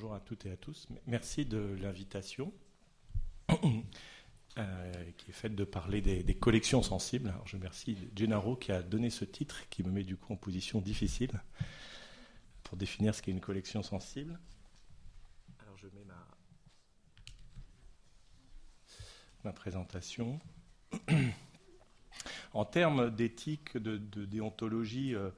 bonjour à toutes et à tous. Merci de l'invitation euh, qui est faite de parler des, collections sensibles. Je remercie Gennaro qui a donné ce titre qui me met du coup en position difficile pour définir ce qu'est une collection sensible. Alors je mets ma, ma présentation. en termes d'éthique, de, déontologie, euh,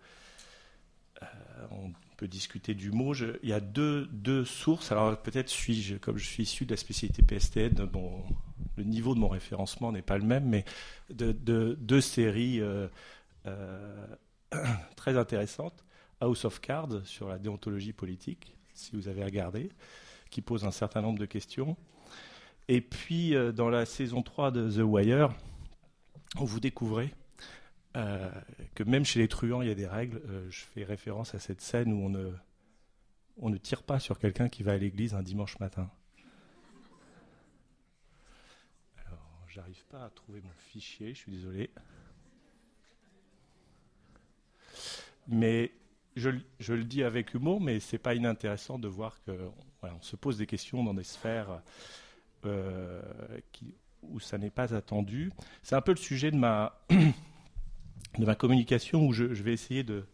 euh, on discuter du mot. il y a deux, deux sources. Alors peut-être suis-je, comme je suis issu de la spécialité PSTN, bon, le niveau de mon référencement n'est pas le même, mais de, deux séries euh, euh, très intéressantes. House of Cards sur la déontologie politique, si vous avez regardé, qui pose un certain nombre de questions. Et puis dans la saison 3 de The Wire, vous découvrez euh, que même chez les truands, il y a des règles. Euh, je fais référence à cette scène où on ne, tire pas sur quelqu'un qui va à l'église un dimanche matin. Alors, j'arrive pas à trouver mon fichier, je suis désolé. Mais je, le dis avec humour, mais c'est pas inintéressant de voir que voilà, on se pose des questions dans des sphères euh, où ça n'est pas attendu. C'est un peu le sujet de ma de ma communication où je, vais essayer de.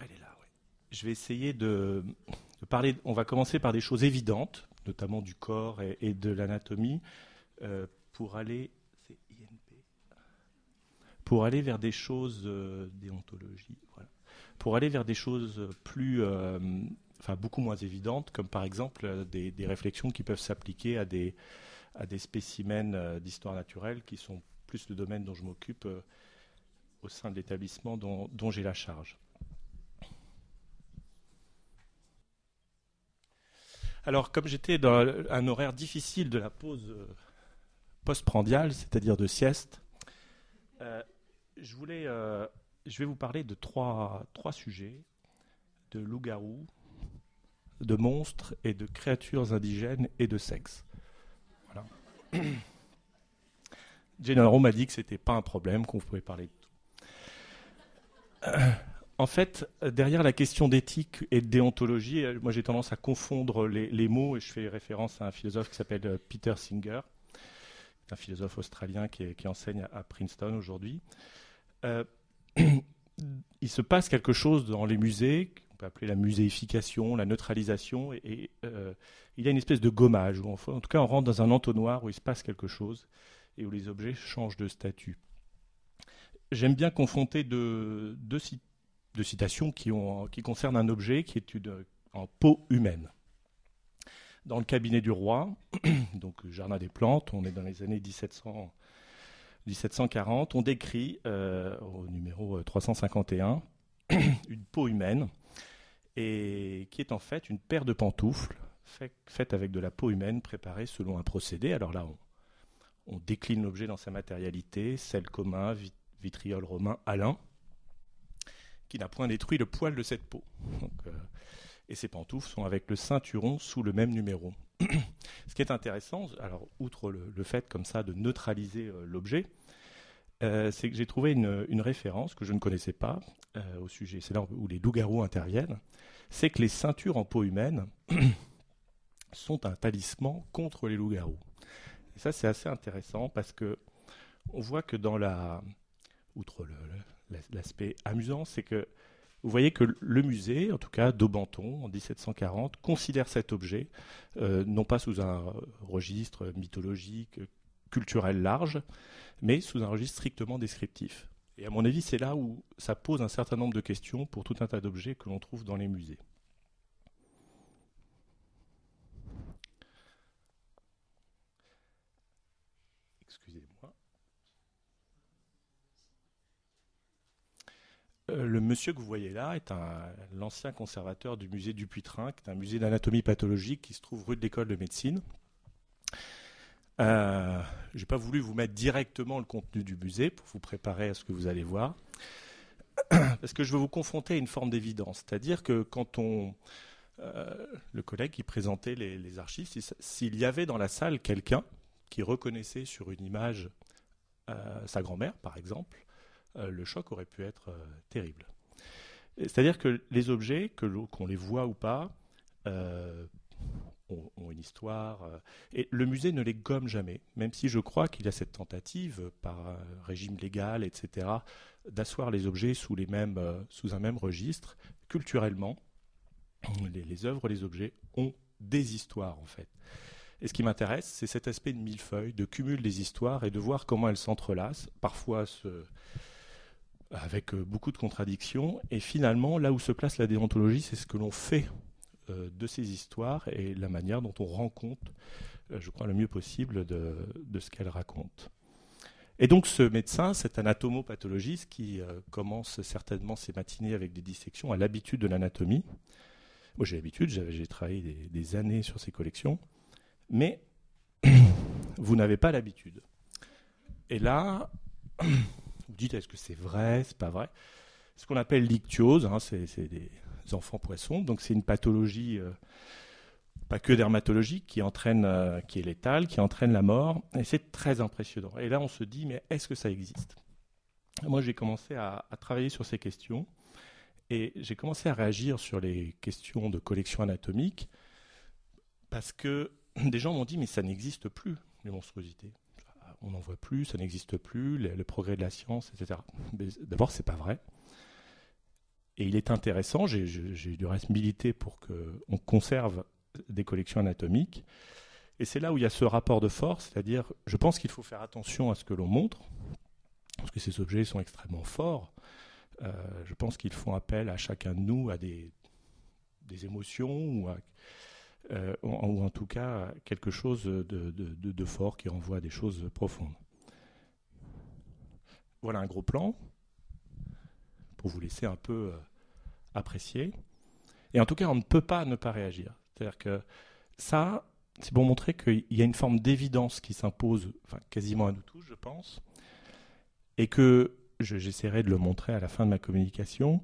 Elle est là, oui. Je vais essayer de, parler. On va commencer par des choses évidentes, notamment du corps et, de l'anatomie, euh, pour aller. Pour aller vers des choses euh, déontologie, voilà. Pour aller vers des choses plus. Euh, enfin, beaucoup moins évidentes, comme par exemple des réflexions qui peuvent s'appliquer à des à des spécimens euh, d'histoire naturelle qui sont plus le domaine dont je m'occupe euh, au sein de l'établissement dont, j'ai la charge. Alors, comme j'étais dans un horaire difficile de la pause euh, postprandiale, c'est-à-dire de sieste, je, voulais, je vais vous parler de trois, trois sujets de loups-garous, de monstres et de créatures indigènes et de sexe. Gennaro m'a dit que c'était pas un problème, qu'on pouvait parler de tout. en fait, derrière la question d'éthique et de déontologie, euh, moi j'ai tendance à confondre les, mots et je fais référence à un philosophe qui s'appelle euh, Peter Singer, un philosophe australien qui, enseigne à, Princeton aujourd'hui. Euh, il se passe quelque chose dans les musées peut appeler la muséification, la neutralisation, et, euh, il y a une espèce de gommage, où en, tout cas on rentre dans un entonnoir où il se passe quelque chose et où les objets changent de statut. J'aime bien confronter deux, citations qui, concernent un objet qui est en peau humaine. Dans le cabinet du roi, donc Jardin des plantes, on est dans les années 1700, 1740, on décrit euh, au numéro 351 une peau humaine et qui est en fait une paire de pantoufles faite avec de la peau humaine préparée selon un procédé. Alors là, on, décline l'objet dans sa matérialité, sel commun, vitriol romain, Alain, qui n'a point détruit le poil de cette peau. Euh, et ces pantoufles sont avec le ceinturon sous le même numéro. Ce qui est intéressant, alors outre le, fait comme ça de neutraliser euh, l'objet, euh, c'est que j'ai trouvé une, référence que je ne connaissais pas euh, au sujet, c'est là où les loups-garous interviennent, c'est que les ceintures en peau humaine sont un talisman contre les loups-garous. Et ça, c'est assez intéressant parce que on voit que dans la, outre l'aspect amusant, c'est que vous voyez que le musée, en tout cas d'Aubenton, en 1740, considère cet objet euh, non pas sous un registre mythologique, culturel large, mais sous un registre strictement descriptif. Et à mon avis, c'est là où ça pose un certain nombre de questions pour tout un tas d'objets que l'on trouve dans les musées. Excusez-moi. Euh, le monsieur que vous voyez là est l'ancien conservateur du musée du Putrin, qui est un musée d'anatomie pathologique qui se trouve rue de l'école de médecine. Euh, je n'ai pas voulu vous mettre directement le contenu du musée pour vous préparer à ce que vous allez voir, parce que je veux vous confronter à une forme d'évidence. C'est-à-dire que quand on, euh, le collègue qui présentait les, archives, s'il y avait dans la salle quelqu'un qui reconnaissait sur une image euh, sa grand-mère, par exemple, le choc aurait pu être terrible. C'est-à-dire que les objets, qu'on les voit ou pas, euh, ont, une histoire. Euh, et le musée ne les gomme jamais, même si je crois qu'il y a cette tentative, par un régime légal, etc., d'asseoir les objets sous, les mêmes, euh, sous un même registre. Culturellement, les, œuvres, les objets ont des histoires, en fait. Et ce qui m'intéresse, c'est cet aspect de millefeuille, de cumul des histoires et de voir comment elles s'entrelacent, parfois avec euh, beaucoup de contradictions. Et finalement, là où se place la déontologie, c'est ce que l'on fait euh, de ces histoires et la manière dont on rend compte, euh, je crois, le mieux possible de, ce qu'elles racontent. Et donc ce médecin, cet anatomopathologiste qui commence certainement ses matinées avec des dissections, a l'habitude de l'anatomie. Moi j'ai l'habitude, j'ai travaillé des, années sur ces collections, mais vous n'avez pas l'habitude. Et là, vous dites est-ce que c'est vrai, c'est pas vrai? Ce qu'on appelle l'ictiose, hein, c'est des enfants poissons, donc c'est une pathologie euh, pas que dermatologique qui entraîne, euh, qui est létale, qui entraîne la mort, et c'est très impressionnant. Et là, on se dit mais est-ce que ça existe? Moi, j'ai commencé à, travailler sur ces questions et j'ai commencé à réagir sur les questions de collection anatomique parce que des gens m'ont dit mais ça n'existe plus les monstruosités on n'en voit plus, ça n'existe plus, le, progrès de la science, etc. D'abord, c'est pas vrai. Et il est intéressant, j'ai du reste milité pour qu'on conserve des collections anatomiques. Et c'est là où il y a ce rapport de force, c'est-à-dire, je pense qu'il faut faire attention à ce que l'on montre, parce que ces objets sont extrêmement forts. Euh, je pense qu'ils font appel à chacun de nous, à des, émotions euh, ou, en tout cas quelque chose de, fort qui renvoie à des choses profondes. Voilà un gros plan pour vous laisser un peu euh, apprécier. Et en tout cas, on ne peut pas ne pas réagir. C'est-à-dire que ça, c'est pour montrer qu'il y a une forme d'évidence qui s'impose enfin, quasiment à nous tous, je pense, et que j'essaierai de le montrer à la fin de ma communication,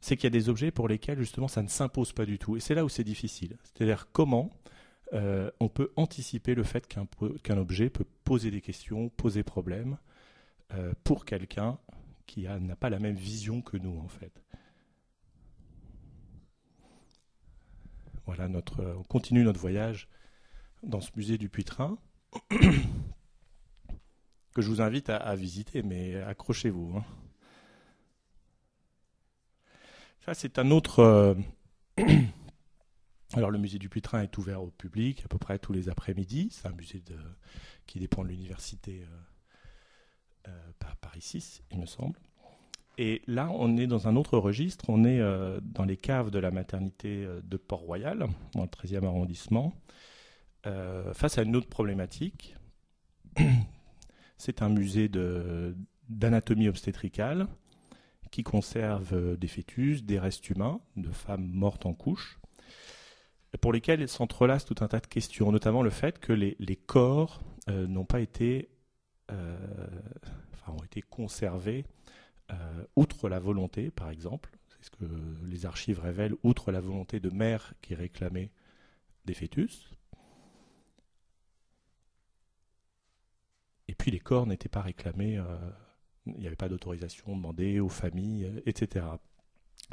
c'est qu'il y a des objets pour lesquels justement ça ne s'impose pas du tout. Et c'est là où c'est difficile. C'est-à-dire comment euh, on peut anticiper le fait qu'un objet peut poser des questions, poser problème euh, pour quelqu'un qui n'a pas la même vision que nous en fait. Voilà, notre, on continue notre voyage dans ce musée du Puy-Train que je vous invite à, visiter, mais accrochez-vous. Hein. Ça, c'est un autre. Euh, alors, le musée du Putrin est ouvert au public à peu près tous les après-midi. C'est un musée qui dépend de l'université euh, euh, Paris 6, il me semble. Et là, on est dans un autre registre. On est dans les caves de la maternité de Port-Royal, dans le 13e arrondissement, face à une autre problématique. C'est un musée d'anatomie obstétricale qui conserve euh, des fœtus, des restes humains, de femmes mortes en couche, pour lesquels s'entrelacent tout un tas de questions, notamment le fait que les, corps euh, n'ont pas été, euh, enfin, ont été conservés outre la volonté, par exemple, c'est ce que les archives révèlent, outre la volonté de mère qui réclamait des fœtus. Et puis les corps n'étaient pas réclamés il n'y avait pas d'autorisation demandée aux familles, euh, etc.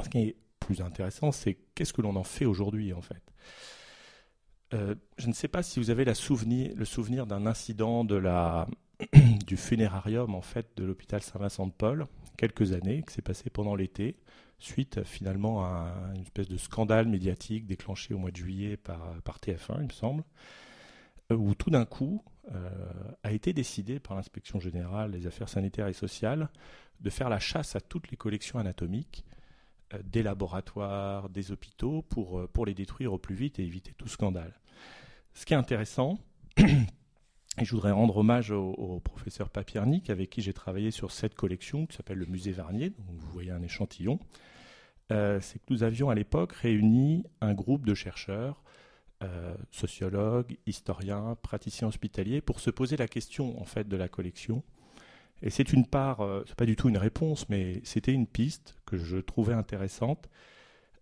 Ce qui est plus intéressant, c'est qu'est-ce que l'on en fait aujourd'hui, en fait? Euh, je ne sais pas si vous avez le souvenir d'un incident de la, du funérarium en fait de l'hôpital Saint-Vincent de Paul, quelques années, qui s'est passé pendant l'été, suite finalement à une espèce de scandale médiatique déclenché au mois de juillet par, par TF1, il me semble, euh, où tout d'un coup, euh, a été décidé par l'inspection générale des affaires sanitaires et sociales de faire la chasse à toutes les collections anatomiques euh, des laboratoires, des hôpitaux, pour, euh, pour les détruire au plus vite et éviter tout scandale. Ce qui est intéressant, et je voudrais rendre hommage au, professeur Papiernik, avec qui j'ai travaillé sur cette collection qui s'appelle le musée Varnier, vous voyez un échantillon, c'est que nous avions à l'époque réuni un groupe de chercheurs euh, sociologues, historiens, praticiens hospitaliers, pour se poser la question en fait de la collection. Et c'est une part, euh, c'est pas du tout une réponse, mais c'était une piste que je trouvais intéressante.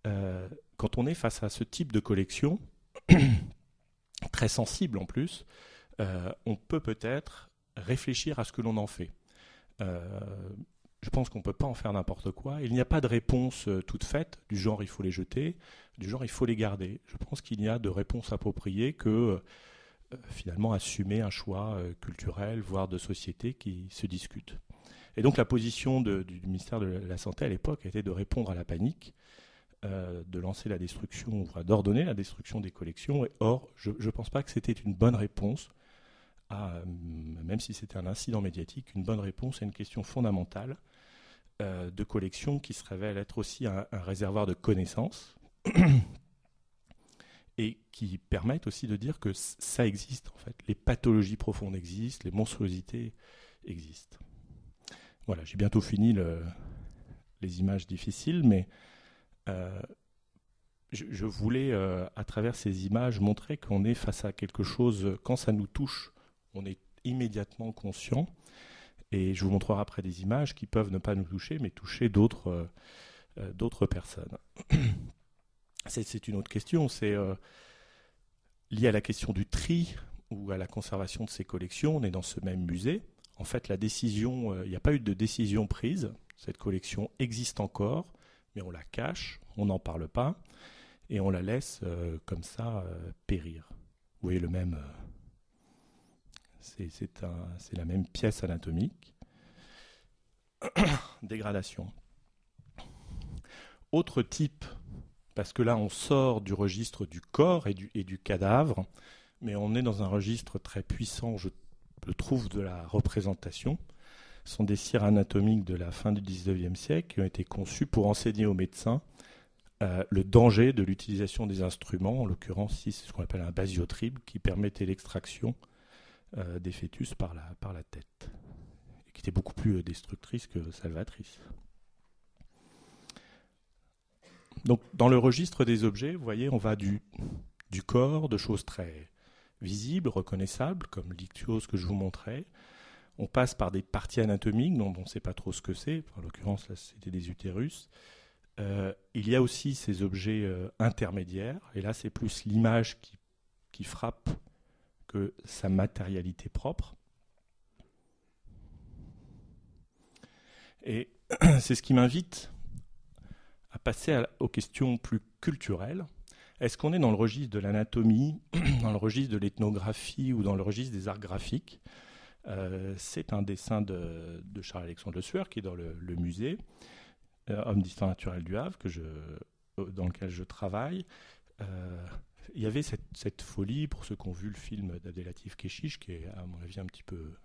Euh, quand on est face à ce type de collection, très sensible en plus, on peut peut-être réfléchir à ce que l'on en fait. je pense qu'on ne peut pas en faire n'importe quoi. Il n'y a pas de réponse euh, toute faite, du genre il faut les jeter, du genre il faut les garder. Je pense qu'il y a de réponses appropriées que euh, finalement assumer un choix euh, culturel, voire de société qui se discute. Et donc la position du ministère de la Santé à l'époque était de répondre à la panique, de lancer la destruction, d'ordonner la destruction des collections. Or, je ne pense pas que c'était une bonne réponse même si c'était un incident médiatique, une bonne réponse à une question fondamentale euh, de collection qui se révèle être aussi un, réservoir de connaissances et qui permettent aussi de dire que ça existe en fait. Les pathologies profondes existent, les monstruosités existent. Voilà, j'ai bientôt fini les images difficiles, mais euh, je, voulais, euh, à travers ces images, montrer qu'on est face à quelque chose, quand ça nous touche, on est immédiatement conscient et je vous montrerai après des images qui peuvent ne pas nous toucher, mais toucher d'autres euh, euh, personnes. C'est une autre question, c'est euh, lié à la question du tri ou à la conservation de ces collections. On est dans ce même musée. En fait, la décision, il n'y a pas eu de décision prise. Cette collection existe encore, mais on la cache, on n'en parle pas, et on la laisse comme ça périr. Vous voyez le même c'est la même pièce anatomique. Dégradation. Autre type, parce que là on sort du registre du corps et du, cadavre, mais on est dans un registre très puissant, je le trouve, de la représentation. Ce sont des cires anatomiques de la fin du XIXe siècle qui ont été conçues pour enseigner aux médecins euh, le danger de l'utilisation des instruments, en l'occurrence c'est ce qu'on appelle un basiotribe, qui permettait l'extraction euh, des fœtus par la, tête, et qui était beaucoup plus euh, destructrice que salvatrice. Donc, dans le registre des objets, vous voyez, on va du, du corps, de choses très visibles, reconnaissables, comme l'ictiose que je vous montrais. On passe par des parties anatomiques dont on ne sait pas trop ce que c'est. En l'occurrence, là, c'était des utérus. Euh, il y a aussi ces objets intermédiaires. Et là, c'est plus l'image qui, qui frappe que sa matérialité propre. Et c'est ce qui m'invite à passer aux questions plus culturelles. Est-ce qu'on est dans le registre de l'anatomie, dans le registre de l'ethnographie ou dans le registre des arts graphiques? Euh, C'est un dessin de, Charles-Alexandre Le Sueur qui est dans le, musée, euh, Homme d'histoire naturelle du Havre, je, dans lequel je travaille. Euh, il y avait cette, folie, pour ceux qui ont vu le film d'Adélatif Keshish, qui est à mon avis un petit peu,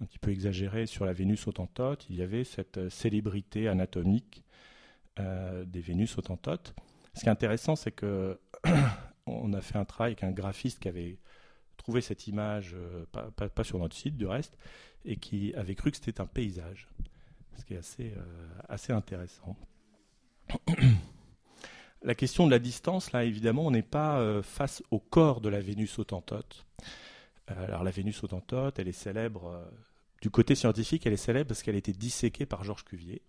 un petit peu exagéré sur la Vénus autantote, il y avait cette euh, célébrité anatomique euh, des Vénus autantotes. Ce qui est intéressant, c'est que on a fait un travail avec un graphiste qui avait trouvé cette image, euh, pas, sur notre site du reste, et qui avait cru que c'était un paysage, ce qui est assez, assez intéressant. La question de la distance, là, évidemment, on n'est pas euh, face au corps de la Vénus autantote. Euh, alors, la Vénus autantote, elle est célèbre, euh, du côté scientifique, elle est célèbre parce qu'elle a été disséquée par Georges Cuvier.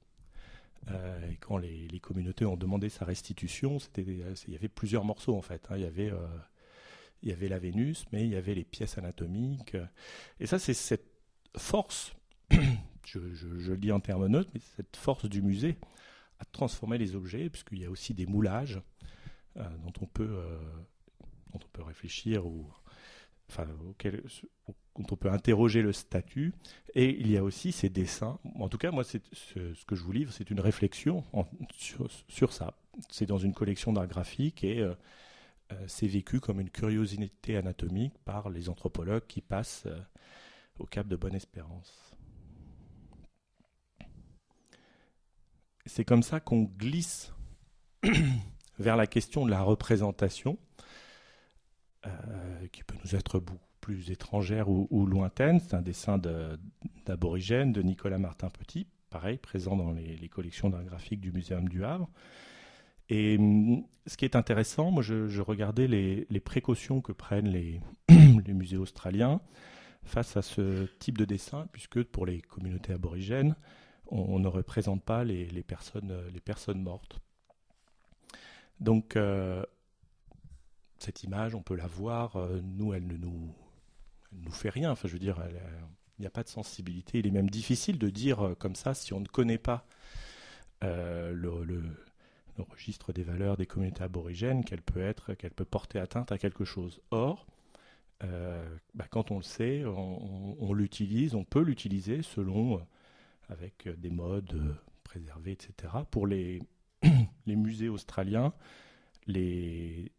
et quand les, communautés ont demandé sa restitution, il y avait plusieurs morceaux, en fait. Hein. Il, y avait, la Vénus, mais il y avait les pièces anatomiques. Et ça, c'est cette force, je, le dis en termes neutres, mais cette force du musée transformer les objets, puisqu'il y a aussi des moulages euh, dont, on peut, euh, dont on peut réfléchir ou enfin, auquel, dont on peut interroger le statut. Et il y a aussi ces dessins. En tout cas, moi, c'est, ce, que je vous livre, c'est une réflexion sur, ça. C'est dans une collection d'art graphique et euh, c'est vécu comme une curiosité anatomique par les anthropologues qui passent au Cap de Bonne-Espérance. C'est comme ça qu'on glisse vers la question de la représentation, euh, qui peut nous être beaucoup plus étrangère ou, lointaine. C'est un dessin d'aborigène de, Nicolas Martin Petit, pareil, présent dans les, collections d'art graphique du Muséum du Havre. Et hum, ce qui est intéressant, moi je, regardais les, précautions que prennent les, musées australiens face à ce type de dessin, puisque pour les communautés aborigènes, on, ne représente pas les, personnes, les personnes mortes. Donc, euh, cette image, on peut la voir. Euh, nous, elle ne nous, nous fait rien. Enfin, je veux dire, Il n'y a pas de sensibilité. Il est même difficile de dire comme ça, si on ne connaît pas le, registre des valeurs des communautés aborigènes, qu'elle peut être, qu'elle peut porter atteinte à quelque chose. Or, bah, quand on le sait, on, l'utilise, on peut l'utiliser selon, avec des modes préservés, etc. Pour les, musées australiens, les,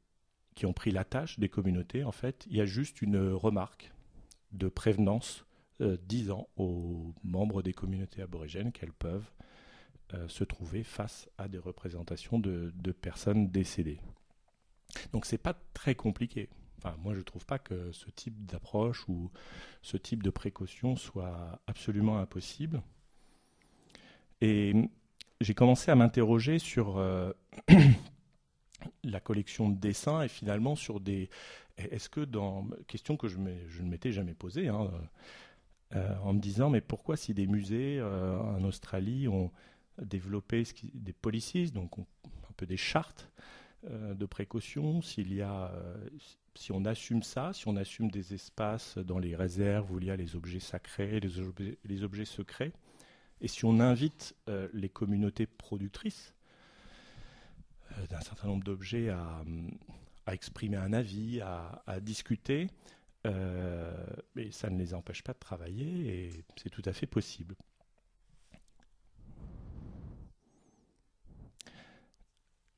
qui ont pris la tâche des communautés, en fait, il y a juste une remarque de prévenance euh, disant aux membres des communautés aborigènes qu'elles peuvent euh, se trouver face à des représentations de, personnes décédées. Donc c'est pas très compliqué. Moi je trouve pas que ce type d'approche ou ce type de précaution soit absolument impossible. Et j'ai commencé à m'interroger sur euh, la collection de dessins et finalement sur des. Est-ce que dans. Question que je, ne m'étais jamais posée, hein, euh, en me disant, mais pourquoi si des musées euh, en Australie ont développé des policies, donc un peu des chartes de précaution, s'il y a. si on assume ça, si on assume des espaces dans les réserves où il y a les objets sacrés, les les objets secrets, et si on invite euh, les communautés productrices euh, d'un certain nombre d'objets à, exprimer un avis, à, discuter, euh, ça ne les empêche pas de travailler et c'est tout à fait possible.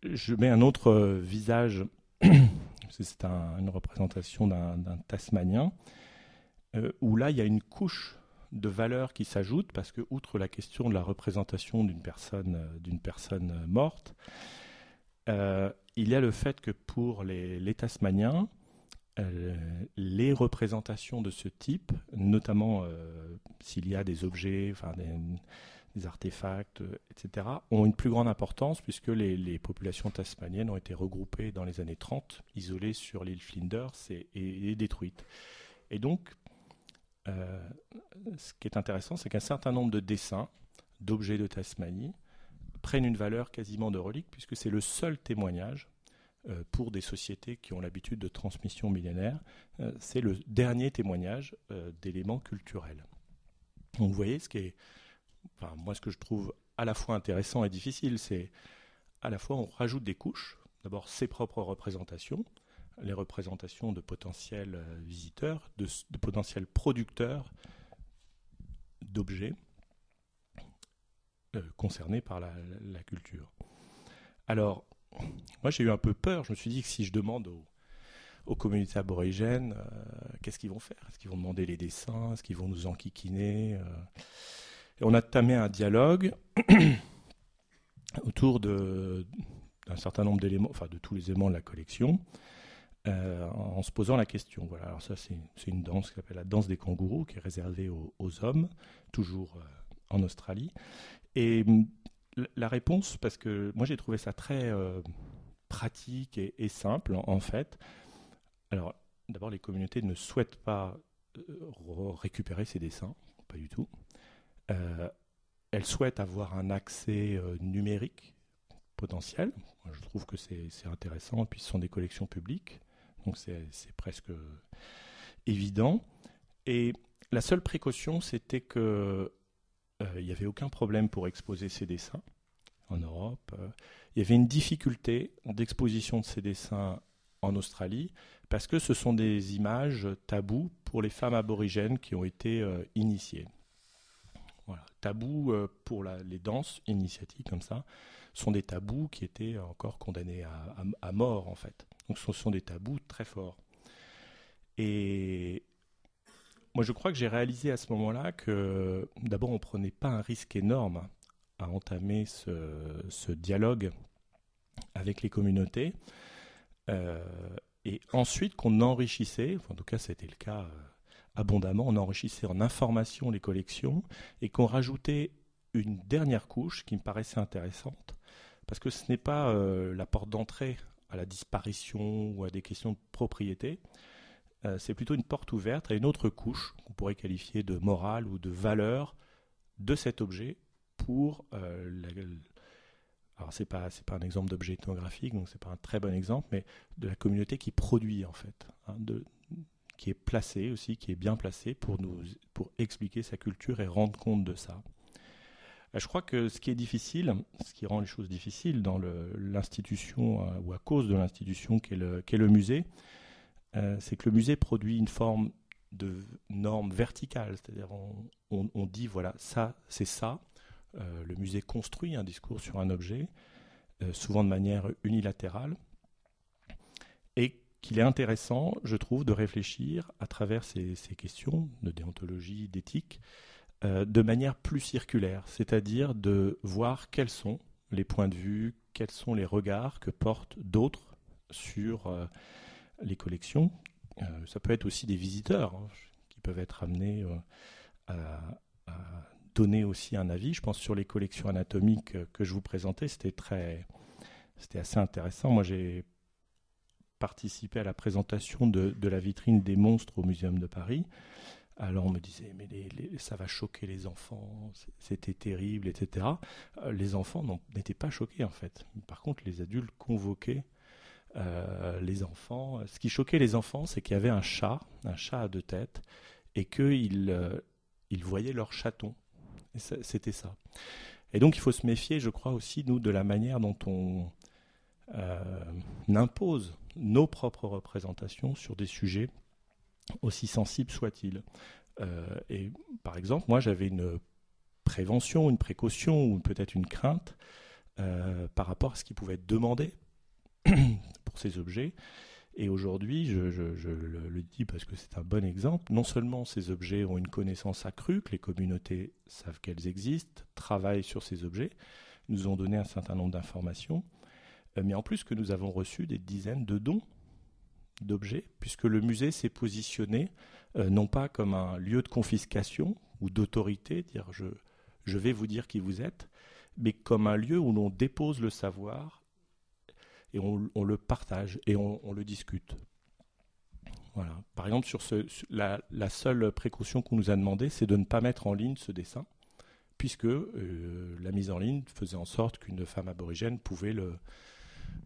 Je mets un autre visage, c'est une représentation d'un tasmanien, où là il y a une couche de valeurs qui s'ajoutent, parce que, outre la question de la représentation d'une personne, euh, d'une personne euh, morte, euh, il y a le fait que pour les, les Tasmaniens, les représentations de ce type, notamment s'il y a des objets, enfin des, artefacts, etc., ont une plus grande importance puisque les, populations tasmaniennes ont été regroupées dans les années 30, isolées sur l'île Flinders et, et détruites. Et donc, euh, ce qui est intéressant, c'est qu'un certain nombre de dessins d'objets de Tasmanie prennent une valeur quasiment de relique, puisque c'est le seul témoignage euh, pour des sociétés qui ont l'habitude de transmission millénaire. Euh, c'est le dernier témoignage d'éléments culturels. Donc vous voyez, ce qui est, enfin, moi ce que je trouve à la fois intéressant et difficile, c'est à la fois on rajoute des couches, d'abord ses propres représentations, les représentations de potentiels euh, visiteurs, de, potentiels producteurs d'objets euh, concernés par la, culture. Alors, moi j'ai eu un peu peur, je me suis dit que si je demande aux, communautés aborigènes, euh, qu'est-ce qu'ils vont faire? Est-ce qu'ils vont demander les dessins? Est-ce qu'ils vont nous enquiquiner Et On a tamé un dialogue autour d'un certain nombre d'éléments, enfin de tous les éléments de la collection. Euh, en se posant la question. Voilà, alors ça c'est une danse qui s'appelle la danse des kangourous, qui est réservée aux, hommes, toujours euh, en Australie. Et mm, la réponse, parce que moi j'ai trouvé ça très euh, pratique et, simple en, fait. Alors d'abord les communautés ne souhaitent pas récupérer ces dessins, pas du tout. elles souhaitent avoir un accès numérique potentiel. je trouve que c'est intéressant, puis ce sont des collections publiques. Donc c'est presque évident. Et la seule précaution, c'était que euh, il n'y avait aucun problème pour exposer ces dessins en Europe. il y avait une difficulté d'exposition de ces dessins en Australie parce que ce sont des images tabous pour les femmes aborigènes qui ont été euh, initiées. Tabous euh, pour les danses initiatiques comme ça sont des tabous qui étaient encore condamnés à mort en fait. Donc ce sont des tabous très forts. Et moi je crois que j'ai réalisé à ce moment-là que d'abord on ne prenait pas un risque énorme à entamer ce, dialogue avec les communautés. Euh, et ensuite qu'on enrichissait, en tout cas c'était le cas euh, abondamment, on enrichissait en information les collections et qu'on rajoutait une dernière couche qui me paraissait intéressante, parce que ce n'est pas euh, la porte d'entrée à la disparition ou à des questions de propriété. Euh, c'est plutôt une porte ouverte à une autre couche qu'on pourrait qualifier de morale ou de valeur de cet objet pour euh, la, alors c'est pas pas un exemple d'objet ethnographique donc c'est pas un très bon exemple mais de la communauté qui produit en fait hein, qui est placé aussi, qui est bien placé pour, nous, pour expliquer sa culture et rendre compte de ça. Euh, je crois que ce qui est difficile, ce qui rend les choses difficiles dans l'institution ou à cause de l'institution qu'est le, musée, c'est que le musée produit une forme de normes verticales, c'est-à-dire on, on, dit voilà, ça c'est ça. le musée construit un discours sur un objet, souvent de manière unilatérale, et qu'il est intéressant, je trouve, de réfléchir à travers ces, questions de déontologie, d'éthique, euh, de manière plus circulaire, c'est-à-dire de voir quels sont les points de vue, quels sont les regards que portent d'autres sur euh, les collections. Euh, ça peut être aussi des visiteurs hein, qui peuvent être amenés à, donner aussi un avis. Je pense sur les collections anatomiques que je vous présentais, c'était très, c'était assez intéressant. Moi, j'ai participé à la présentation de, la vitrine des monstres au Muséum de Paris. Alors on me disait, mais ça va choquer les enfants, c'était terrible, etc. Euh, les enfants n'étaient pas choqués en fait. Par contre, les adultes convoquaient euh, les enfants. Ce qui choquait les enfants, c'est qu'il y avait un chat, un chat à deux têtes, et qu'ils euh, voyaient leur chaton. C'était ça. Et donc il faut se méfier, je crois aussi, nous, de la manière dont on impose nos propres représentations sur des sujets aussi sensibles soient-ils. Euh, et par exemple, moi j'avais une prévention, une précaution ou peut-être une crainte euh, par rapport à ce qui pouvait être demandé pour ces objets. Et aujourd'hui, je, le, le, dis parce que c'est un bon exemple, non seulement ces objets ont une connaissance accrue, que les communautés savent qu'elles existent, travaillent sur ces objets, nous ont donné un certain nombre d'informations, euh, mais en plus que nous avons reçu des dizaines de dons d'objets, puisque le musée s'est positionné euh, non pas comme un lieu de confiscation ou d'autorité, dire je, je vais vous dire qui vous êtes, mais comme un lieu où l'on dépose le savoir et on, le partage et on, le discute. Voilà. Par exemple, sur ce, la, seule précaution qu'on nous a demandé, c'est de ne pas mettre en ligne ce dessin, puisque euh, la mise en ligne faisait en sorte qu'une femme aborigène pouvait le,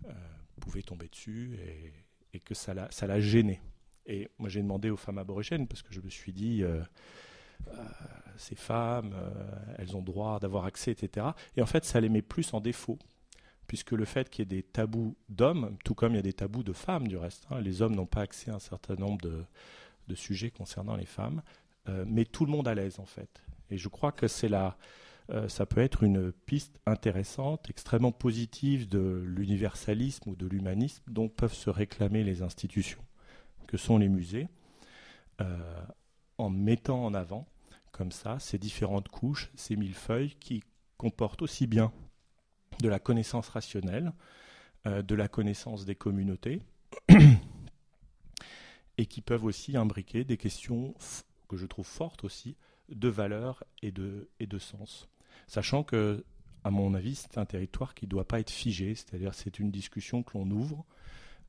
euh, pouvait tomber dessus et, que ça la, gênait. Et moi j'ai demandé aux femmes aborigènes parce que je me suis dit, euh, euh, ces femmes, elles ont droit d'avoir accès, etc. Et en fait ça les met plus en défaut puisque le fait qu'il y ait des tabous d'hommes, tout comme il y a des tabous de femmes du reste, hein, les hommes n'ont pas accès à un certain nombre de, de sujets concernant les femmes, met tout le monde à l'aise en fait. Et je crois que c'est la, euh, ça peut être une piste intéressante, extrêmement positive de l'universalisme ou de l'humanisme dont peuvent se réclamer les institutions, que sont les musées, euh, en mettant en avant, comme ça, ces différentes couches, ces millefeuilles qui comportent aussi bien de la connaissance rationnelle, euh, de la connaissance des communautés, et qui peuvent aussi imbriquer des questions que je trouve fortes aussi, de valeur et de, et de sens sachant que, à mon avis, c'est un territoire qui ne doit pas être figé, c'est-à-dire c'est une discussion que l'on ouvre,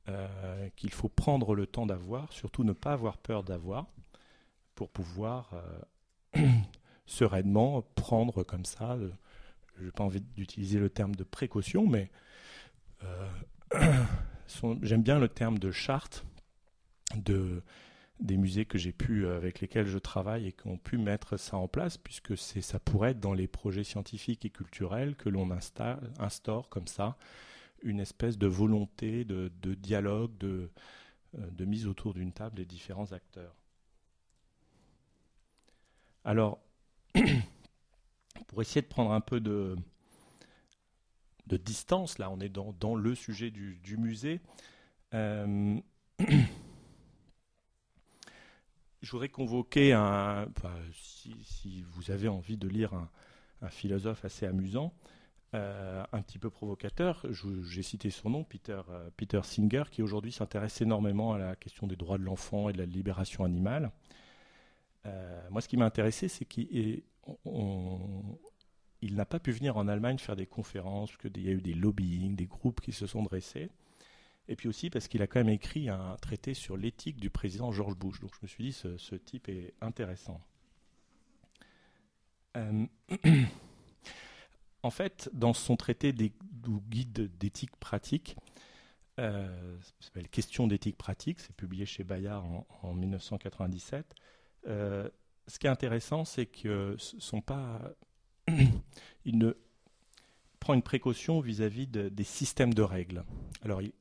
euh, qu'il faut prendre le temps d'avoir, surtout ne pas avoir peur d'avoir, pour pouvoir euh, sereinement prendre comme ça, euh, je n'ai pas envie d'utiliser le terme de précaution, mais j'aime bien le terme de charte, de des musées que j'ai pu, euh, avec lesquels je travaille et qui ont pu mettre ça en place, puisque ça pourrait être dans les projets scientifiques et culturels que l'on instaure comme ça une espèce de volonté de, dialogue, de, euh, de, mise autour d'une table des différents acteurs. Alors, pour essayer de prendre un peu de, distance, là on est dans, le sujet du, du musée, euh, je voudrais convoquer un. si, vous avez envie de lire un, philosophe assez amusant, euh, un petit peu provocateur, j'ai cité son nom, Peter, euh, Peter Singer, qui aujourd'hui s'intéresse énormément à la question des droits de l'enfant et de la libération animale. Euh, moi, ce qui m'a intéressé, c'est qu'il n'a pas pu venir en Allemagne faire des conférences, qu'il y a eu des lobbying, des groupes qui se sont dressés et puis aussi parce qu'il a quand même écrit un traité sur l'éthique du président George Bush. Donc je me suis dit, ce, type est intéressant. Euh, en fait, dans son traité des, guide d'éthique pratique, euh, s'appelle Question d'éthique pratique, c'est publié chez Bayard en, 1997. Euh, ce qui est intéressant, c'est que sont ne prend une précaution vis-à-vis des systèmes de règles. Alors, il,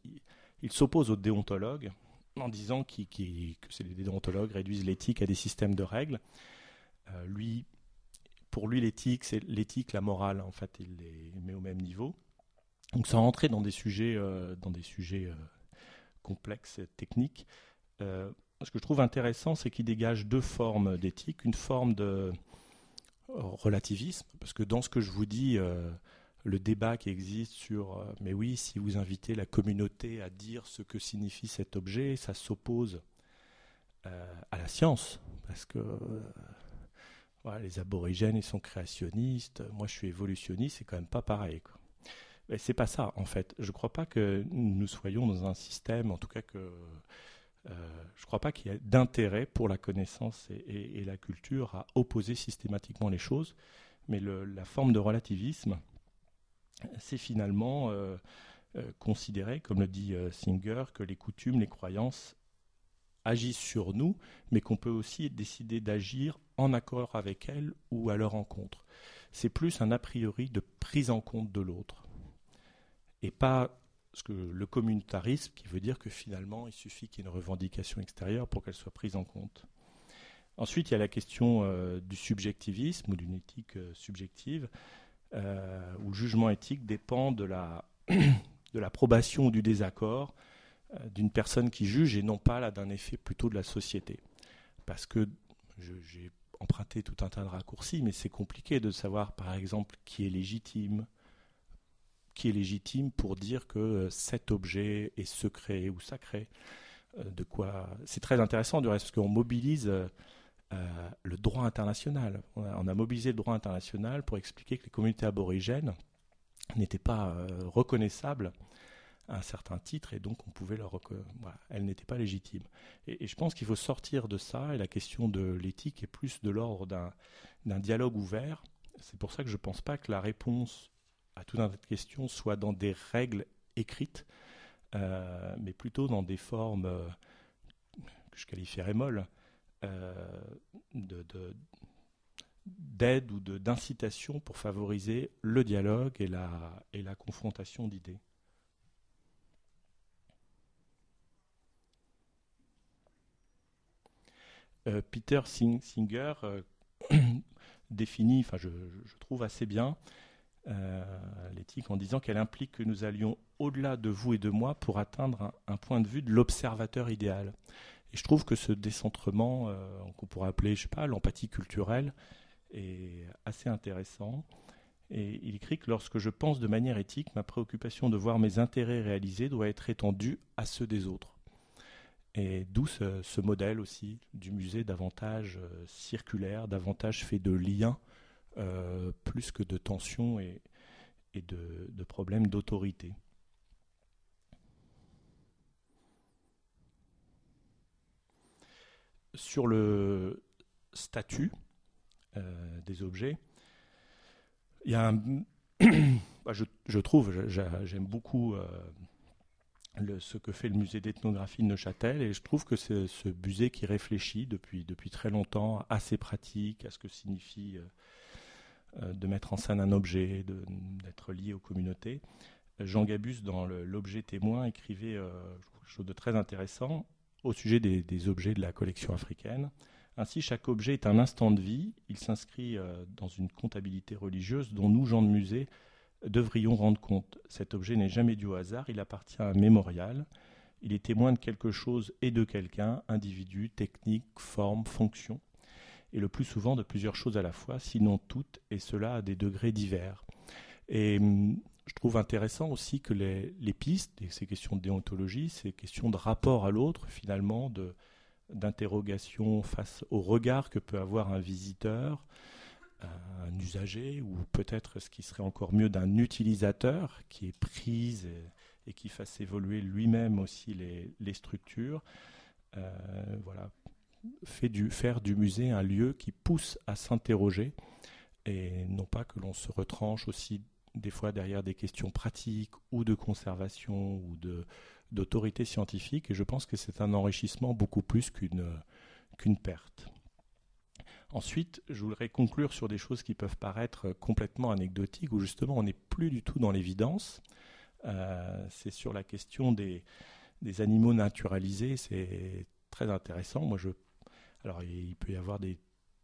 s'oppose aux déontologues en disant que les déontologues réduisent l'éthique à des systèmes de règles. Euh, lui, pour lui, l'éthique, c'est l'éthique, la morale, en fait, il les met au même niveau. Donc sans rentrer dans des sujets, euh, dans des sujets euh, complexes, techniques, ce que je trouve intéressant, c'est qu'il dégage deux formes d'éthique. Une forme de relativisme, parce que dans ce que je vous dis, le débat qui existe sur mais oui, si vous invitez la communauté à dire ce que signifie cet objet, ça s'oppose à la science, parce que les aborigènes, ils sont créationnistes, moi je suis évolutionniste, c'est quand même pas pareil. Quoi c'est pas ça, en fait. Je crois pas que nous soyons dans un système, en tout cas que. Euh, je ne crois pas qu'il y ait d'intérêt pour la connaissance et, la culture à opposer systématiquement les choses, mais la forme de relativisme, c'est finalement euh, euh, considérer, comme le dit Singer, que les coutumes, les croyances agissent sur nous, mais qu'on peut aussi décider d'agir en accord avec elles ou à leur encontre. C'est plus un a priori de prise en compte de l'autre et pas ce que le communautarisme qui veut dire que finalement il suffit qu'il y ait une revendication extérieure pour qu'elle soit prise en compte. Ensuite, il y a la question euh, du subjectivisme ou d'une éthique euh, subjective, euh, où le jugement éthique dépend de la de l'approbation ou du désaccord d'une personne qui juge et non pas là d'un effet plutôt de la société. Parce que j'ai emprunté tout un tas de raccourcis, mais c'est compliqué de savoir par exemple qui est légitime, qui est légitime pour dire que euh, cet objet est secret ou sacré. Euh, de quoi C'est très intéressant du reste parce qu'on mobilise euh, le droit international. On a, mobilisé le droit international pour expliquer que les communautés aborigènes n'étaient pas reconnaissables à un certain titre et donc on pouvait leur elles n'étaient pas légitimes. Et, je pense qu'il faut sortir de ça et la question de l'éthique est plus de l'ordre d'un dialogue ouvert. C'est pour ça que je ne pense pas que la réponse à tout un tas de questions soit dans des règles écrites, euh, mais plutôt dans des formes euh, que je qualifierais molles, euh, d'aide ou d'incitation pour favoriser le dialogue et la, et la confrontation d'idées. Peter Singer définit, enfin je, je, trouve assez bien, euh, l'éthique en disant qu'elle implique que nous allions au-delà de vous et de moi pour atteindre un, point de vue de l'observateur idéal. Et je trouve que ce décentrement, euh, qu'on pourrait appeler, je sais pas, l'empathie culturelle, est assez intéressant. Et il écrit que lorsque je pense de manière éthique, ma préoccupation de voir mes intérêts réalisés doit être étendue à ceux des autres. Et d'où ce, modèle aussi du musée davantage euh, circulaire, davantage fait de liens euh, plus que de tensions et, de, problèmes d'autorité. Sur le statut euh, des objets, il y a un, bah, je, trouve, j'aime beaucoup euh, ce que fait le musée d'ethnographie de Neuchâtel et je trouve que c'est ce musée qui réfléchit depuis, depuis très longtemps à ses pratiques, à ce que signifie euh, de mettre en scène un objet, d'être lié aux communautés. Jean Gabus, dans l'objet témoin, écrivait quelque chose de très intéressant au sujet des, objets de la collection africaine. Ainsi, chaque objet est un instant de vie. Il s'inscrit euh, dans une comptabilité religieuse dont nous, gens de musée, devrions rendre compte. Cet objet n'est jamais dû au hasard, il appartient à un mémorial. Il est témoin de quelque chose et de quelqu'un, individu, technique, forme, fonction et le plus souvent de plusieurs choses à la fois, sinon toutes, et cela à des degrés divers. Et hum, je trouve intéressant aussi que les, pistes, ces questions de déontologie, ces questions de rapport à l'autre, finalement, de, d'interrogation face au regard que peut avoir un visiteur, un usager, ou peut-être ce qui serait encore mieux d'un utilisateur qui est prise et, qui fasse évoluer lui-même aussi les, structures. Euh, voilà, fait du, faire du musée un lieu qui pousse à s'interroger et non pas que l'on se retranche aussi des fois derrière des questions pratiques ou de conservation ou de, d'autorité scientifique et je pense que c'est un enrichissement beaucoup plus qu'une perte. Ensuite, je voudrais conclure sur des choses qui peuvent paraître complètement anecdotiques, où justement on n'est plus du tout dans l'évidence. Euh, c'est sur la question des, animaux naturalisés, c'est très intéressant. Moi, je, alors il peut y avoir des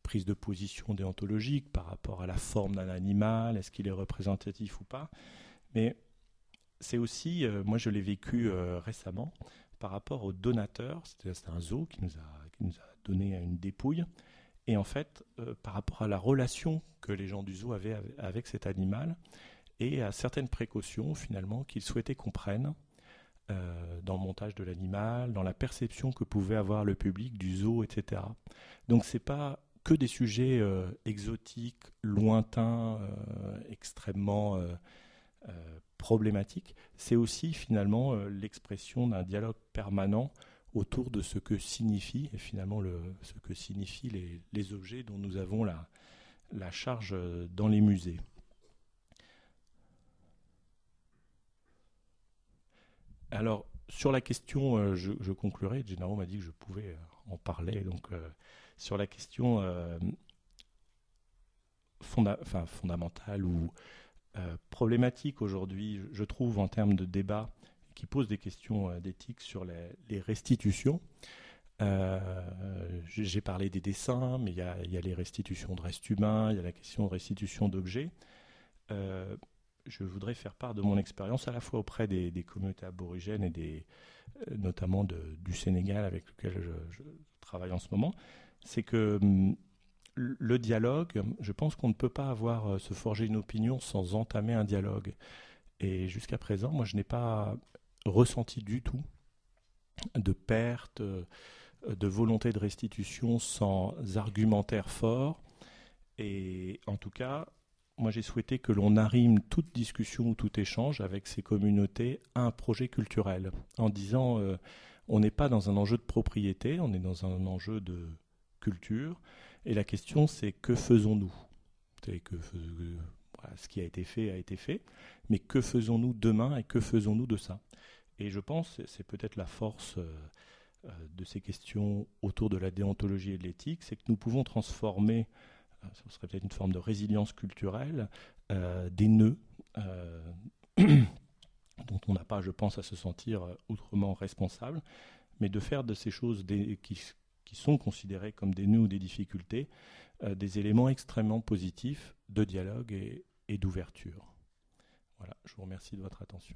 prises de position déontologiques par rapport à la forme d'un animal, est-ce qu'il est représentatif ou pas, mais c'est aussi, euh, moi je l'ai vécu euh, récemment, par rapport au donateur, c'était un zoo qui nous, a, qui nous a donné une dépouille, et en fait, euh, par rapport à la relation que les gens du zoo avaient avec cet animal, et à certaines précautions finalement qu'ils souhaitaient qu'on prenne dans le montage de l'animal, dans la perception que pouvait avoir le public du zoo, etc. Donc c'est pas que des sujets euh, exotiques, lointains, extrêmement problématiques, c'est aussi finalement l'expression d'un dialogue permanent autour de ce que signifient et finalement le, ce que signifient les, objets dont nous avons la, charge euh, dans les musées. Alors, sur la question, euh, je, conclurai, Gennaro m'a dit que je pouvais euh, en parler, donc sur la question enfin, fondamentale ou problématique aujourd'hui, je trouve, en termes de débat, qui pose des questions euh, d'éthique sur les, restitutions. Euh, j'ai parlé des dessins, mais il y, a, les restitutions de restes humains, il y a la question de restitution d'objets. Euh, je voudrais faire part de mon expérience à la fois auprès des, communautés aborigènes et des, notamment du Sénégal avec lequel je, travaille en ce moment. C'est que hum, le dialogue, je pense qu'on ne peut pas avoir se forger une opinion sans entamer un dialogue. Et jusqu'à présent, moi, je n'ai pas ressenti du tout de perte, euh, de volonté de restitution sans argumentaire fort. Et en tout cas, moi j'ai souhaité que l'on arrime toute discussion ou tout échange avec ces communautés à un projet culturel, en disant euh, on n'est pas dans un enjeu de propriété, on est dans un enjeu de culture, et la question c'est que faisons-nous? Ce qui a été fait a été fait, mais que faisons-nous demain et que faisons-nous de ça? Et je pense, c'est peut-être la force euh, euh, de ces questions autour de la déontologie et de l'éthique, c'est que nous pouvons transformer, euh, ce serait peut-être une forme de résilience culturelle, des nœuds dont on n'a pas, je pense, à se sentir autrement responsable, mais de faire de ces choses qui, sont considérées comme des nœuds ou des difficultés, des éléments extrêmement positifs de dialogue et d'ouverture. Voilà, je vous remercie de votre attention.